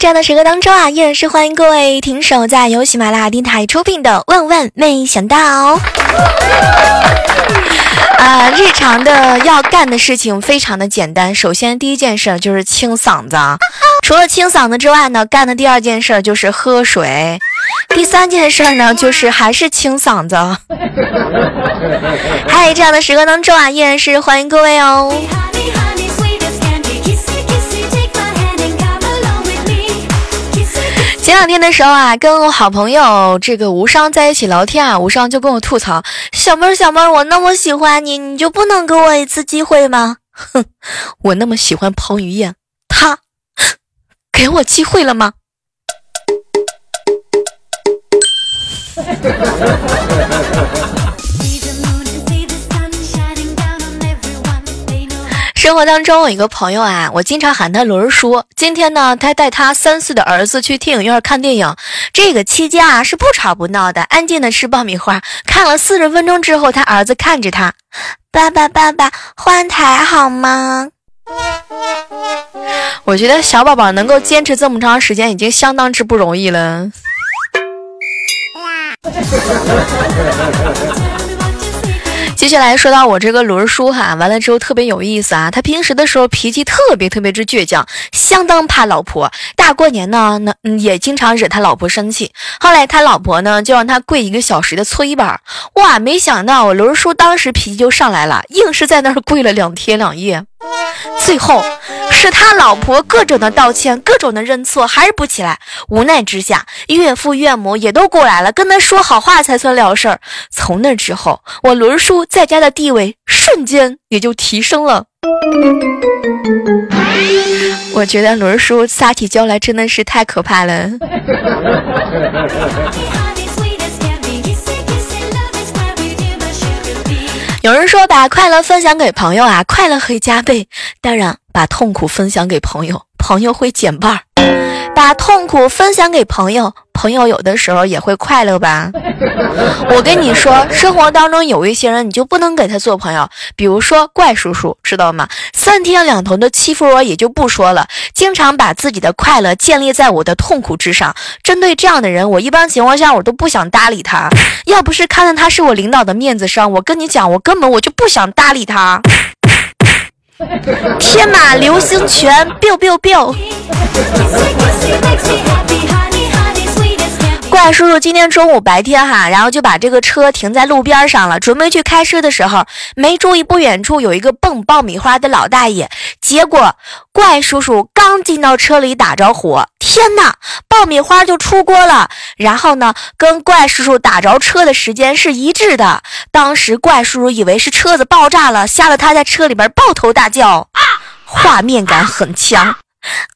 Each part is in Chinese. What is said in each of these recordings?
这样的时刻当中啊，依然是欢迎各位停手在由喜马拉雅电台出品的《万万没想到》。啊，日常的要干的事情非常的简单。首先，第一件事就是清嗓子。除了清嗓子之外呢，干的第二件事就是喝水。第三件事呢，就是还是清嗓子。嗨，这样的时刻当中啊，依然是欢迎各位哦。前两天的时候啊，跟我好朋友这个无伤在一起聊天啊，无伤就跟我吐槽：“小妹儿，小妹儿，我那么喜欢你，你就不能给我一次机会吗？”哼，我那么喜欢彭于晏，他给我机会了吗？生活当中，有一个朋友啊，我经常喊他轮叔。今天呢，他带他三岁的儿子去电影院看电影，这个期间啊是不吵不闹的，安静的吃爆米花。看了四十分钟之后，他儿子看着他，爸爸爸爸换台好吗？我觉得小宝宝能够坚持这么长时间，已经相当之不容易了。接下来说到我这个轮叔哈，完了之后特别有意思啊。他平时的时候脾气特别特别之倔强，相当怕老婆。大过年呢，那也经常惹他老婆生气。后来他老婆呢，就让他跪一个小时的搓衣板。哇，没想到我轮叔当时脾气就上来了，硬是在那儿跪了两天两夜。最后是他老婆各种的道歉，各种的认错，还是不起来。无奈之下，岳父岳母也都过来了，跟他说好话才算了事儿。从那之后，我伦叔在家的地位瞬间也就提升了。我觉得伦叔撒起娇来真的是太可怕了。有人说把快乐分享给朋友啊，快乐会加倍；当然，把痛苦分享给朋友，朋友会减半儿。把痛苦分享给朋友，朋友有的时候也会快乐吧。我跟你说，生活当中有一些人，你就不能给他做朋友。比如说怪叔叔，知道吗？三天两头的欺负我也就不说了，经常把自己的快乐建立在我的痛苦之上。针对这样的人，我一般情况下我都不想搭理他。要不是看在他是我领导的面子上，我跟你讲，我根本我就不想搭理他。天马流星拳，biu biu biu。怪叔叔今天中午白天哈，然后就把这个车停在路边上了，准备去开车的时候，没注意不远处有一个蹦爆米花的老大爷。结果怪叔叔刚进到车里打着火，天哪，爆米花就出锅了。然后呢，跟怪叔叔打着车的时间是一致的。当时怪叔叔以为是车子爆炸了，吓得他在车里边抱头大叫，画面感很强。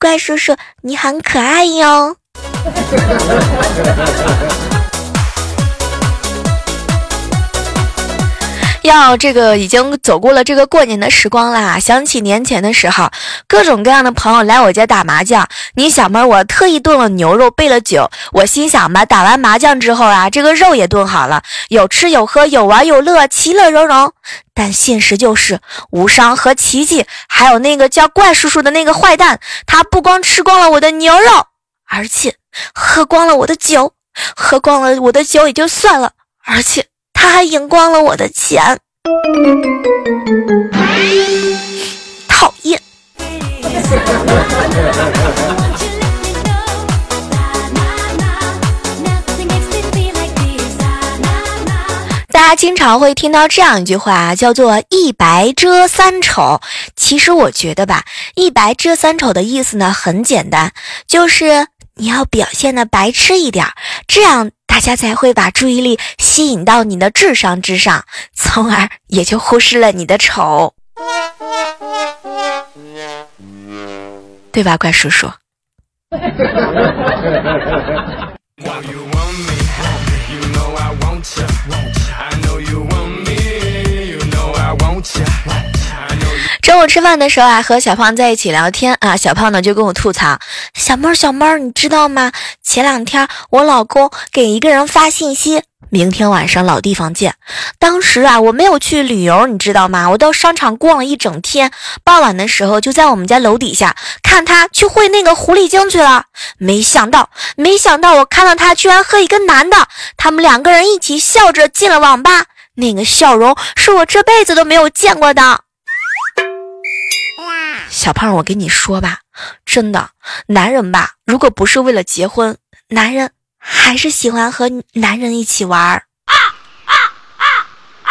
怪叔叔，你很可爱哟。要这个已经走过了这个过年的时光啦，想起年前的时候，各种各样的朋友来我家打麻将。你小妹，我特意炖了牛肉，备了酒。我心想吧，打完麻将之后啊，这个肉也炖好了，有吃有喝，有玩有乐，其乐融融。但现实就是，无伤和奇迹，还有那个叫怪叔叔的那个坏蛋，他不光吃光了我的牛肉，而且喝光了我的酒，喝光了我的酒也就算了，而且。他还赢光了我的钱，讨厌！大家经常会听到这样一句话，叫做“一白遮三丑”。其实我觉得吧，“一白遮三丑”的意思呢很简单，就是你要表现的白痴一点，这样。大家才会把注意力吸引到你的智商之上，从而也就忽视了你的丑，对吧，怪叔叔？中午吃饭的时候啊，和小胖在一起聊天啊，小胖呢就跟我吐槽：“小妹儿，小妹儿，你知道吗？前两天我老公给一个人发信息，明天晚上老地方见。当时啊，我没有去旅游，你知道吗？我到商场逛了一整天，傍晚的时候就在我们家楼底下看他去会那个狐狸精去了。没想到，没想到我看到他居然和一个男的，他们两个人一起笑着进了网吧，那个笑容是我这辈子都没有见过的。”小胖，我跟你说吧，真的，男人吧，如果不是为了结婚，男人还是喜欢和男人一起玩儿。啊啊啊啊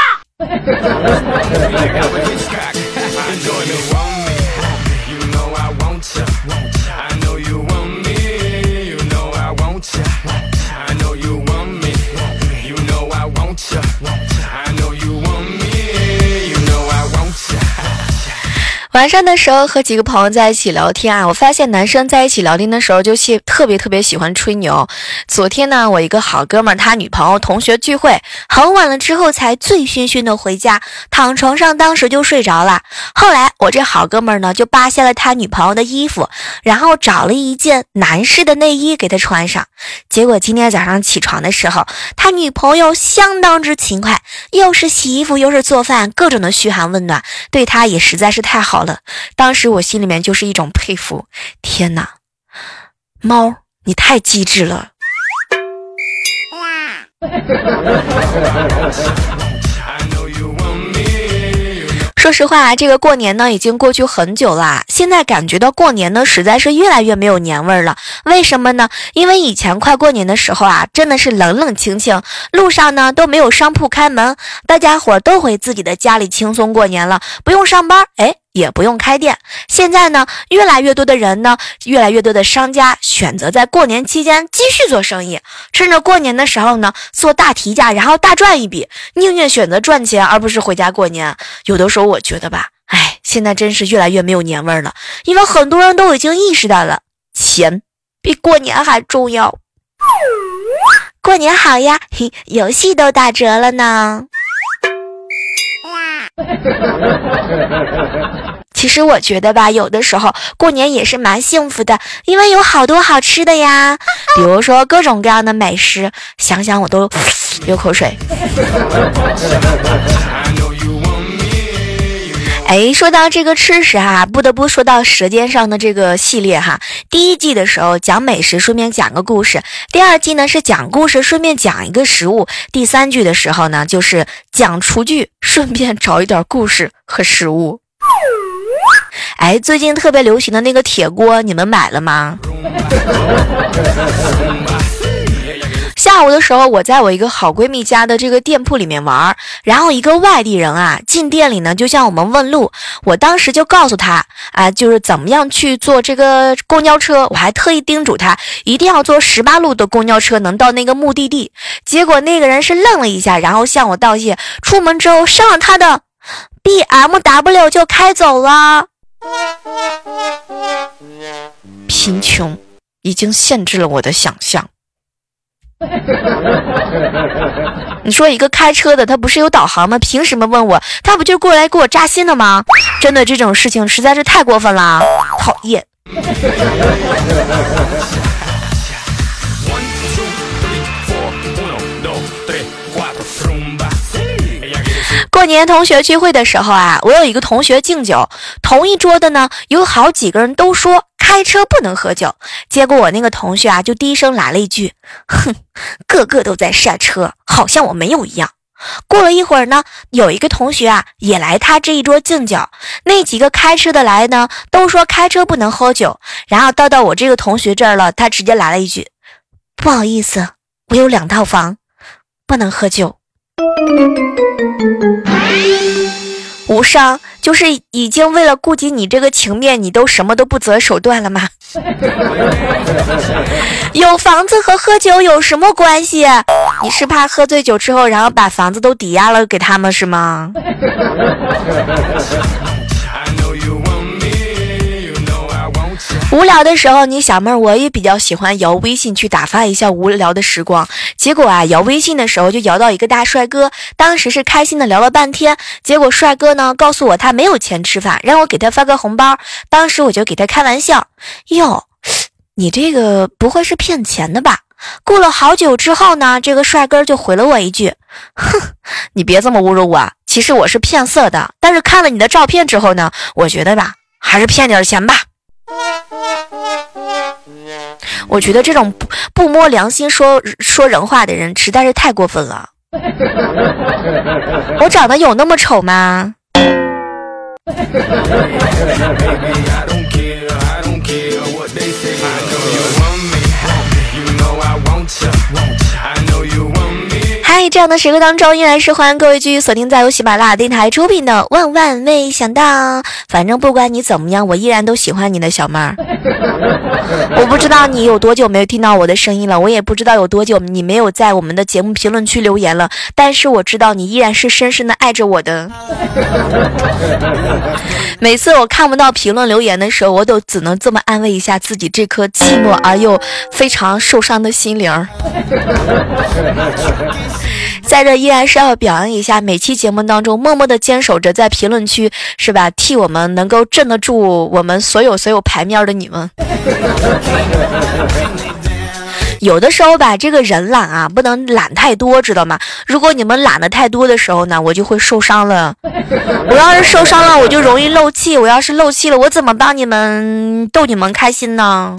晚上的时候和几个朋友在一起聊天啊，我发现男生在一起聊天的时候就喜特别特别喜欢吹牛。昨天呢，我一个好哥们儿他女朋友同学聚会很晚了之后才醉醺醺的回家，躺床上当时就睡着了。后来我这好哥们儿呢就扒下了他女朋友的衣服，然后找了一件男士的内衣给他穿上。结果今天早上起床的时候，他女朋友相当之勤快，又是洗衣服又是做饭，各种的嘘寒问暖，对他也实在是太好。了，当时我心里面就是一种佩服。天哪，猫，你太机智了。说实话，这个过年呢已经过去很久了，现在感觉到过年呢实在是越来越没有年味儿了。为什么呢？因为以前快过年的时候啊，真的是冷冷清清，路上呢都没有商铺开门，大家伙都回自己的家里轻松过年了，不用上班，哎，也不用开店。现在呢，越来越多的人呢，越来越多的商家选择在过年期间继续做生意，趁着过年的时候呢做大提价，然后大赚一笔，宁愿选择赚钱而不是回家过年。有的时候我觉得吧，哎，现在真是越来越没有年味儿了，因为很多人都已经意识到了钱。比过年还重要，过年好呀！嘿，游戏都打折了呢。其实我觉得吧，有的时候过年也是蛮幸福的，因为有好多好吃的呀，比如说各种各样的美食，想想我都 流口水。哎，说到这个吃食哈，不得不说到《舌尖上的》这个系列哈。第一季的时候讲美食，顺便讲个故事；第二季呢是讲故事，顺便讲一个食物；第三季的时候呢就是讲厨具，顺便找一点故事和食物。哎，最近特别流行的那个铁锅，你们买了吗？下午的时候，我在我一个好闺蜜家的这个店铺里面玩，然后一个外地人啊进店里呢，就向我们问路。我当时就告诉他啊，就是怎么样去坐这个公交车，我还特意叮嘱他一定要坐十八路的公交车能到那个目的地。结果那个人是愣了一下，然后向我道谢。出门之后上了他的 BMW 就开走了。贫穷已经限制了我的想象。你说一个开车的，他不是有导航吗？凭什么问我？他不就过来给我扎心的吗？真的这种事情实在是太过分了，讨厌。过年同学聚会的时候啊，我有一个同学敬酒，同一桌的呢有好几个人都说。开车不能喝酒，结果我那个同学啊就低声来了一句：“哼，个个都在晒车，好像我没有一样。”过了一会儿呢，有一个同学啊也来他这一桌敬酒，那几个开车的来呢都说开车不能喝酒，然后到到我这个同学这儿了，他直接来了一句：“不好意思，我有两套房，不能喝酒。”无伤。就是已经为了顾及你这个情面，你都什么都不择手段了吗？有房子和喝酒有什么关系？你是怕喝醉酒之后，然后把房子都抵押了给他们是吗？无聊的时候，你小妹儿我也比较喜欢摇微信去打发一下无聊的时光。结果啊，摇微信的时候就摇到一个大帅哥，当时是开心的聊了半天。结果帅哥呢告诉我他没有钱吃饭，让我给他发个红包。当时我就给他开玩笑：“哟，你这个不会是骗钱的吧？”过了好久之后呢，这个帅哥就回了我一句：“哼，你别这么侮辱我，其实我是骗色的。但是看了你的照片之后呢，我觉得吧，还是骗点钱吧。”我觉得这种不不摸良心说说人话的人实在是太过分了。我长得有那么丑吗？在这样的时刻当中，依然是欢迎各位继续锁定在由喜马拉雅电台出品的《万万没想到》。反正不管你怎么样，我依然都喜欢你的小妹儿。我不知道你有多久没有听到我的声音了，我也不知道有多久你没有在我们的节目评论区留言了。但是我知道你依然是深深的爱着我的。每次我看不到评论留言的时候，我都只能这么安慰一下自己这颗寂寞而又非常受伤的心灵。在这依然是要表扬一下每期节目当中默默的坚守着在评论区是吧，替我们能够镇得住我们所有所有牌面的你们。有的时候吧，这个人懒啊，不能懒太多，知道吗？如果你们懒的太多的时候呢，我就会受伤了。我要是受伤了，我就容易漏气。我要是漏气了，我怎么帮你们逗你们开心呢？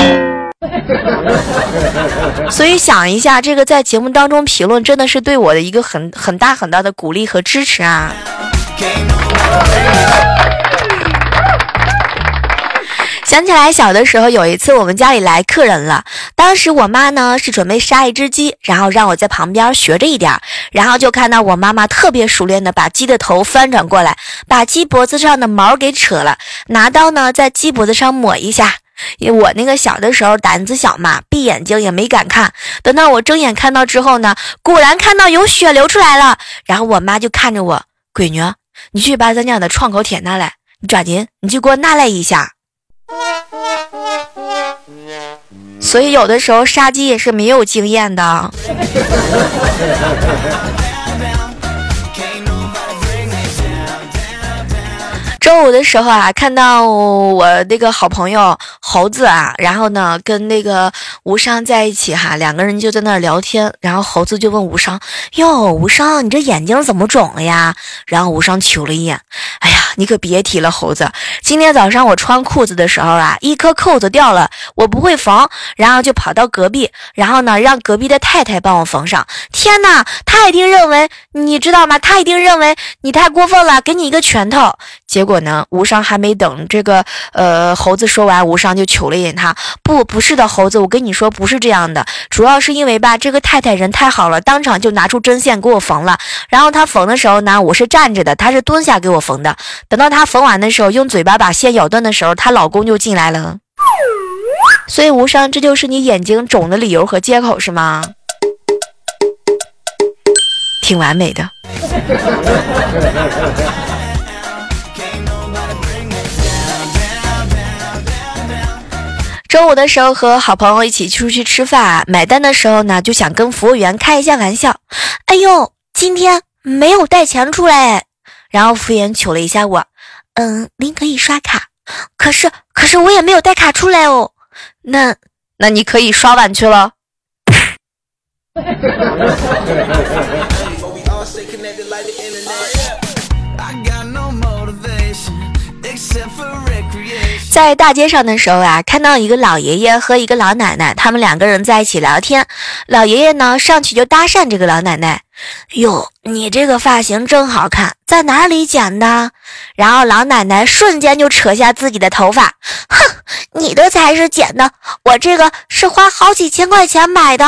所以想一下，这个在节目当中评论真的是对我的一个很很大很大的鼓励和支持啊！想起来小的时候，有一次我们家里来客人了，当时我妈呢是准备杀一只鸡，然后让我在旁边学着一点，然后就看到我妈妈特别熟练的把鸡的头翻转过来，把鸡脖子上的毛给扯了，拿刀呢在鸡脖子上抹一下。因为我那个小的时候胆子小嘛，闭眼睛也没敢看。等到我睁眼看到之后呢，果然看到有血流出来了。然后我妈就看着我，闺女，你去把咱家的创口贴拿来，你抓紧，你去给我拿来一下。所以有的时候杀鸡也是没有经验的。周五的时候啊，看到我那个好朋友猴子啊，然后呢跟那个无伤在一起哈，两个人就在那儿聊天，然后猴子就问无伤：“哟，无伤，你这眼睛怎么肿了呀？”然后无伤瞅了一眼，哎呀，你可别提了，猴子，今天早上我穿裤子的时候啊，一颗扣子掉了，我不会缝，然后就跑到隔壁，然后呢让隔壁的太太帮我缝上。天哪，他一定认为你知道吗？他一定认为你太过分了，给你一个拳头。结果呢？无伤还没等这个呃猴子说完，无伤就瞅了一眼他。不，不是的，猴子，我跟你说不是这样的。主要是因为吧，这个太太人太好了，当场就拿出针线给我缝了。然后她缝的时候呢，我是站着的，她是蹲下给我缝的。等到她缝完的时候，用嘴巴把线咬断的时候，她老公就进来了。所以无伤，这就是你眼睛肿的理由和借口是吗？挺完美的。中午的时候和好朋友一起出去吃饭，买单的时候呢，就想跟服务员开一下玩笑。哎呦，今天没有带钱出来。然后服务员瞅了一下我，嗯，您可以刷卡。可是，可是我也没有带卡出来哦。那，那你可以刷碗去了。在大街上的时候啊，看到一个老爷爷和一个老奶奶，他们两个人在一起聊天。老爷爷呢，上去就搭讪这个老奶奶：“哟，你这个发型真好看，在哪里剪的？”然后老奶奶瞬间就扯下自己的头发：“哼，你的才是剪的，我这个是花好几千块钱买的。”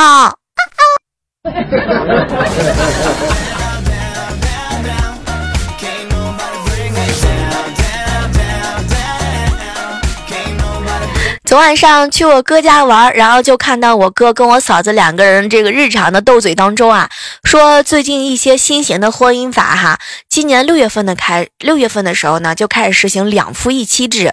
昨晚上去我哥家玩，然后就看到我哥跟我嫂子两个人这个日常的斗嘴当中啊，说最近一些新型的婚姻法哈，今年六月份的开六月份的时候呢，就开始实行两夫一妻制。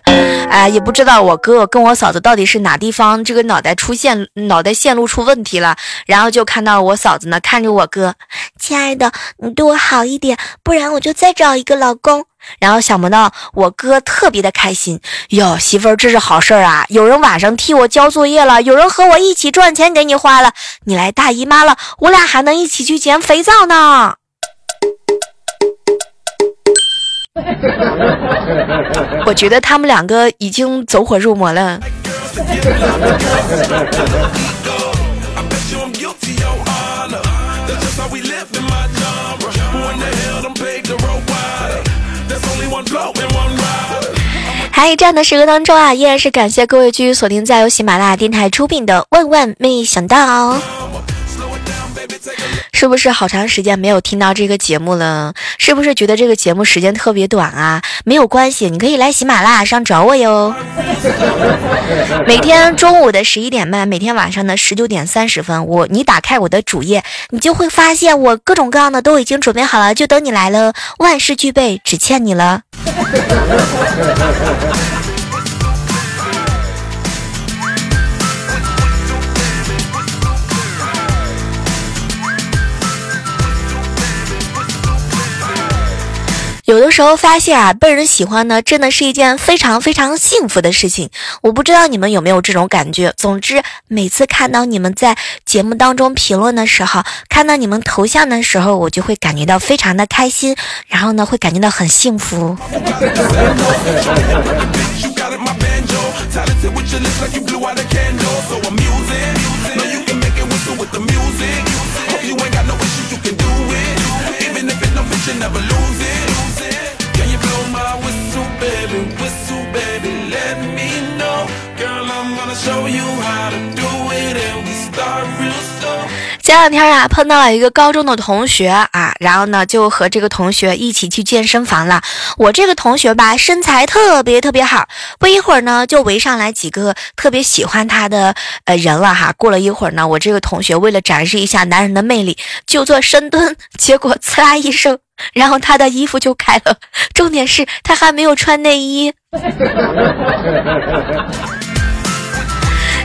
哎，也不知道我哥跟我嫂子到底是哪地方这个脑袋出现脑袋线路出问题了，然后就看到我嫂子呢看着我哥，亲爱的，你对我好一点，不然我就再找一个老公。然后想不到我哥特别的开心哟，媳妇儿这是好事儿啊！有人晚上替我交作业了，有人和我一起赚钱给你花了，你来大姨妈了，我俩还能一起去捡肥皂呢。我觉得他们两个已经走火入魔了。嗨，这样的时刻当中啊，依然是感谢各位继续锁定在由喜马拉雅电台出品的《万万没想到》。是不是好长时间没有听到这个节目了？是不是觉得这个节目时间特别短啊？没有关系，你可以来喜马拉雅上找我哟。每天中午的十一点半，每天晚上的十九点三十分，我你打开我的主页，你就会发现我各种各样的都已经准备好了，就等你来了，万事俱备，只欠你了。哈哈哈哈哈哈哈哈有的时候发现啊，被人喜欢呢，真的是一件非常非常幸福的事情。我不知道你们有没有这种感觉。总之，每次看到你们在节目当中评论的时候，看到你们头像的时候，我就会感觉到非常的开心，然后呢，会感觉到很幸福。前两天啊，碰到了一个高中的同学啊，然后呢，就和这个同学一起去健身房了。我这个同学吧，身材特别特别好，不一会儿呢，就围上来几个特别喜欢他的呃人了哈。过了一会儿呢，我这个同学为了展示一下男人的魅力，就做深蹲，结果呲啦一声，然后他的衣服就开了，重点是他还没有穿内衣。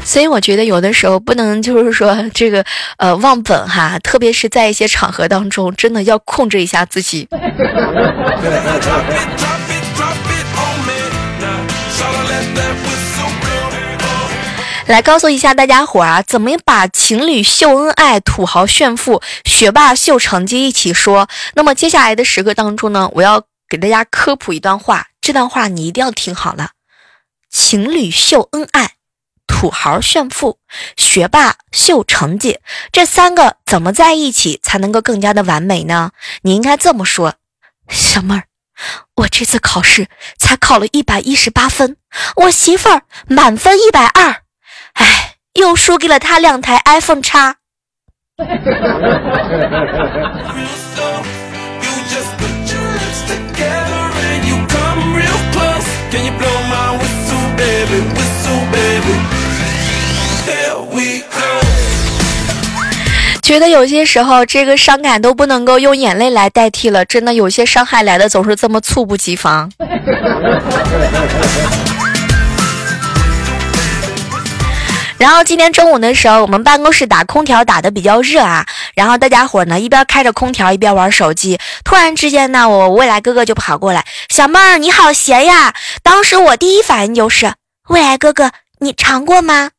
所以我觉得有的时候不能就是说这个呃忘本哈，特别是在一些场合当中，真的要控制一下自己。来告诉一下大家伙啊，怎么把情侣秀恩爱、土豪炫富、学霸秀成绩一起说？那么接下来的时刻当中呢，我要给大家科普一段话，这段话你一定要听好了：情侣秀恩爱。土豪炫富，学霸秀成绩，这三个怎么在一起才能够更加的完美呢？你应该这么说，小妹儿，我这次考试才考了一百一十八分，我媳妇儿满分一百二，哎，又输给了他两台 iPhone 叉。觉得有些时候，这个伤感都不能够用眼泪来代替了。真的，有些伤害来的总是这么猝不及防。然后今天中午的时候，我们办公室打空调打的比较热啊，然后大家伙呢一边开着空调一边玩手机。突然之间呢，我未来哥哥就跑过来：“小妹儿，你好闲呀！”当时我第一反应就是：“未来哥哥，你尝过吗？”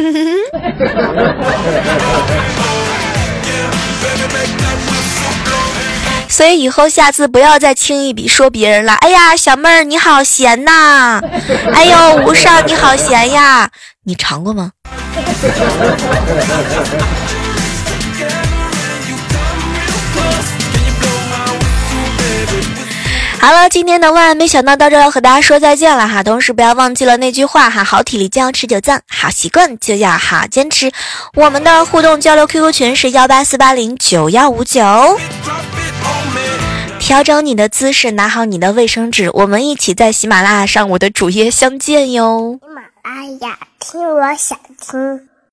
所以以后下次不要再轻易比说别人了。哎呀，小妹儿你好闲呐！哎呦，吴少你好闲呀！你尝过吗？好了，今天的万万没想到到这要和大家说再见了哈。同时不要忘记了那句话哈，好体力就要持久战，好习惯就要好坚持。我们的互动交流 QQ 群是幺八四八零九幺五九。调整你的姿势，拿好你的卫生纸，我们一起在喜马拉雅上我的主页相见哟。喜马拉雅，听我想听。